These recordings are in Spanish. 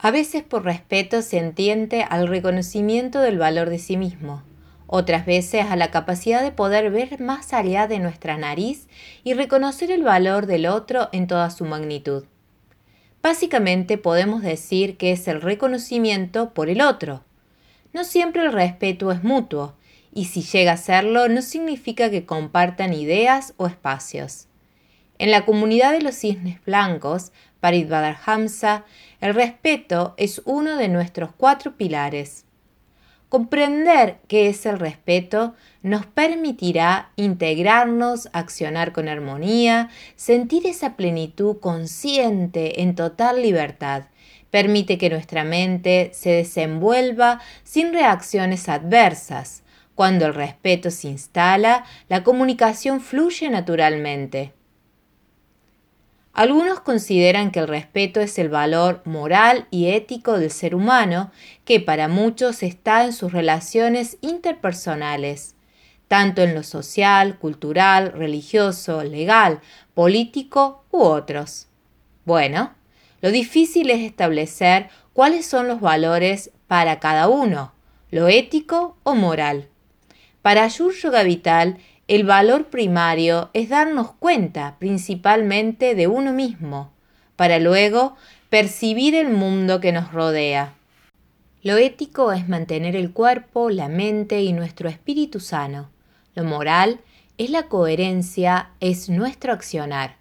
A veces por respeto se entiende al reconocimiento del valor de sí mismo, otras veces a la capacidad de poder ver más allá de nuestra nariz y reconocer el valor del otro en toda su magnitud. Básicamente podemos decir que es el reconocimiento por el otro. No siempre el respeto es mutuo, y si llega a serlo no significa que compartan ideas o espacios. En la comunidad de los cisnes blancos, Parit Hamza, el respeto es uno de nuestros cuatro pilares. Comprender qué es el respeto nos permitirá integrarnos, accionar con armonía, sentir esa plenitud consciente en total libertad. Permite que nuestra mente se desenvuelva sin reacciones adversas. Cuando el respeto se instala, la comunicación fluye naturalmente. Algunos consideran que el respeto es el valor moral y ético del ser humano que para muchos está en sus relaciones interpersonales, tanto en lo social, cultural, religioso, legal, político u otros. Bueno, lo difícil es establecer cuáles son los valores para cada uno, lo ético o moral. Para Yoga Vital, el valor primario es darnos cuenta principalmente de uno mismo, para luego percibir el mundo que nos rodea. Lo ético es mantener el cuerpo, la mente y nuestro espíritu sano. Lo moral es la coherencia, es nuestro accionar.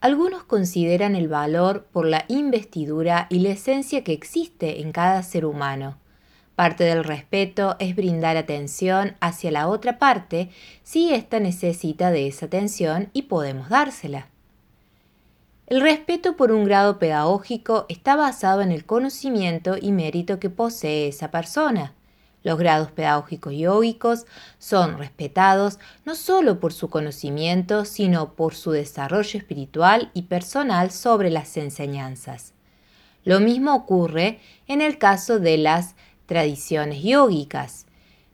Algunos consideran el valor por la investidura y la esencia que existe en cada ser humano. Parte del respeto es brindar atención hacia la otra parte si ésta necesita de esa atención y podemos dársela. El respeto por un grado pedagógico está basado en el conocimiento y mérito que posee esa persona. Los grados pedagógicos yógicos son respetados no solo por su conocimiento, sino por su desarrollo espiritual y personal sobre las enseñanzas. Lo mismo ocurre en el caso de las tradiciones yógicas.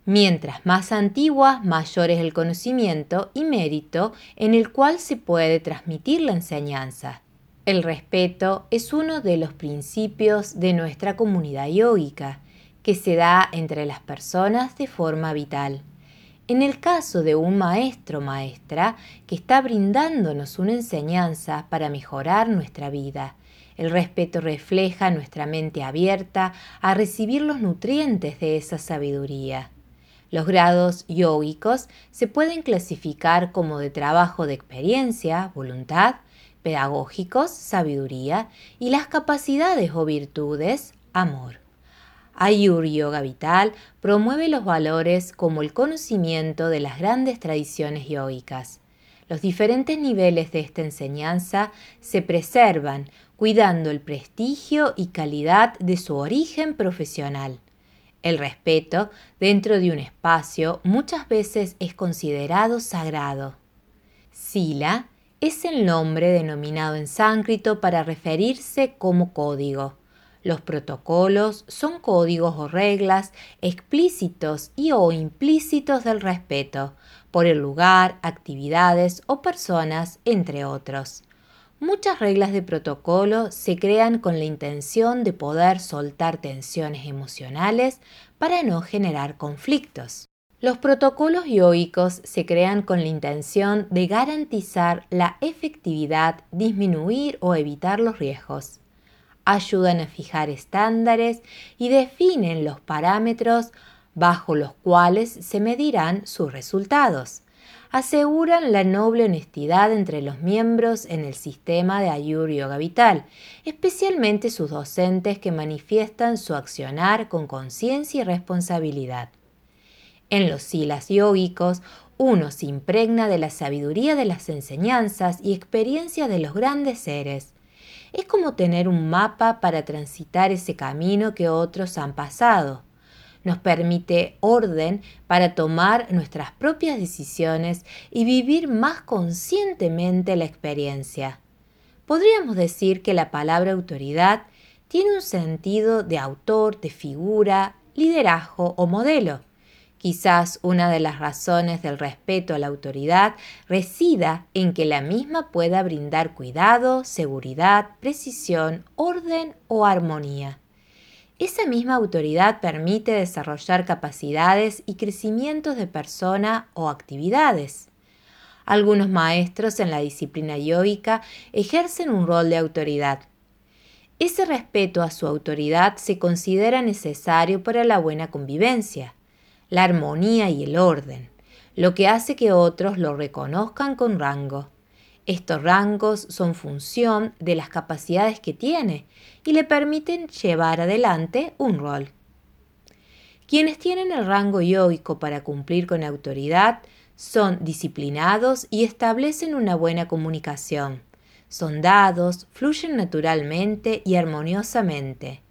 Mientras más antiguas, mayor es el conocimiento y mérito en el cual se puede transmitir la enseñanza. El respeto es uno de los principios de nuestra comunidad yógica, que se da entre las personas de forma vital. En el caso de un maestro maestra que está brindándonos una enseñanza para mejorar nuestra vida, el respeto refleja nuestra mente abierta a recibir los nutrientes de esa sabiduría. Los grados yógicos se pueden clasificar como de trabajo de experiencia, voluntad, pedagógicos, sabiduría y las capacidades o virtudes, amor. Ayur Yoga Vital promueve los valores como el conocimiento de las grandes tradiciones yógicas. Los diferentes niveles de esta enseñanza se preservan cuidando el prestigio y calidad de su origen profesional. El respeto dentro de un espacio muchas veces es considerado sagrado. Sila es el nombre denominado en sánscrito para referirse como código. Los protocolos son códigos o reglas explícitos y o implícitos del respeto por el lugar, actividades o personas, entre otros. Muchas reglas de protocolo se crean con la intención de poder soltar tensiones emocionales para no generar conflictos. Los protocolos yoicos se crean con la intención de garantizar la efectividad, disminuir o evitar los riesgos. Ayudan a fijar estándares y definen los parámetros bajo los cuales se medirán sus resultados aseguran la noble honestidad entre los miembros en el sistema de Ayur Yoga Vital, especialmente sus docentes que manifiestan su accionar con conciencia y responsabilidad. En los silas yógicos, uno se impregna de la sabiduría de las enseñanzas y experiencias de los grandes seres. Es como tener un mapa para transitar ese camino que otros han pasado nos permite orden para tomar nuestras propias decisiones y vivir más conscientemente la experiencia. Podríamos decir que la palabra autoridad tiene un sentido de autor, de figura, liderazgo o modelo. Quizás una de las razones del respeto a la autoridad resida en que la misma pueda brindar cuidado, seguridad, precisión, orden o armonía. esa misma autoridad permite desarrollar capacidades y crecimientos de persona o actividades. Algunos maestros en la disciplina yógica ejercen un rol de autoridad. Ese respeto a su autoridad se considera necesario para la buena convivencia, la armonía y el orden, lo que hace que otros lo reconozcan con rango. Estos rangos son función de las capacidades que tiene y le permiten llevar adelante un rol. Quienes tienen el rango yógico para cumplir con autoridad son disciplinados y establecen una buena comunicación. Son dados, fluyen naturalmente y armoniosamente.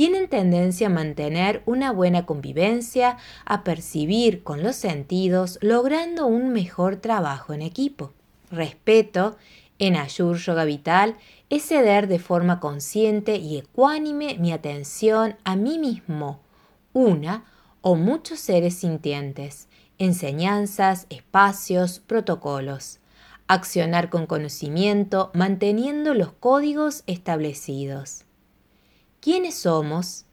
Tienen tendencia a mantener una buena convivencia, a percibir con los sentidos, logrando un mejor trabajo en equipo. Respeto, en Ayur Yoga Vital, es ceder de forma consciente y ecuánime mi atención a mí mismo, una o muchos seres sintientes, enseñanzas, espacios, protocolos. Accionar con conocimiento manteniendo los códigos establecidos. ¿Quiénes somos?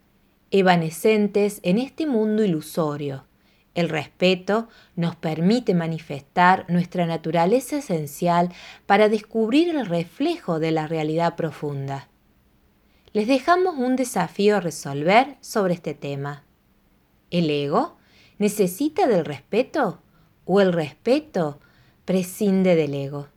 Evanescentes en este mundo ilusorio. El respeto nos permite manifestar nuestra naturaleza esencial para descubrir el reflejo de la realidad profunda. Les dejamos un desafío a resolver sobre este tema. ¿El ego? ¿Necesita del respeto? ¿O el respeto prescinde del ego?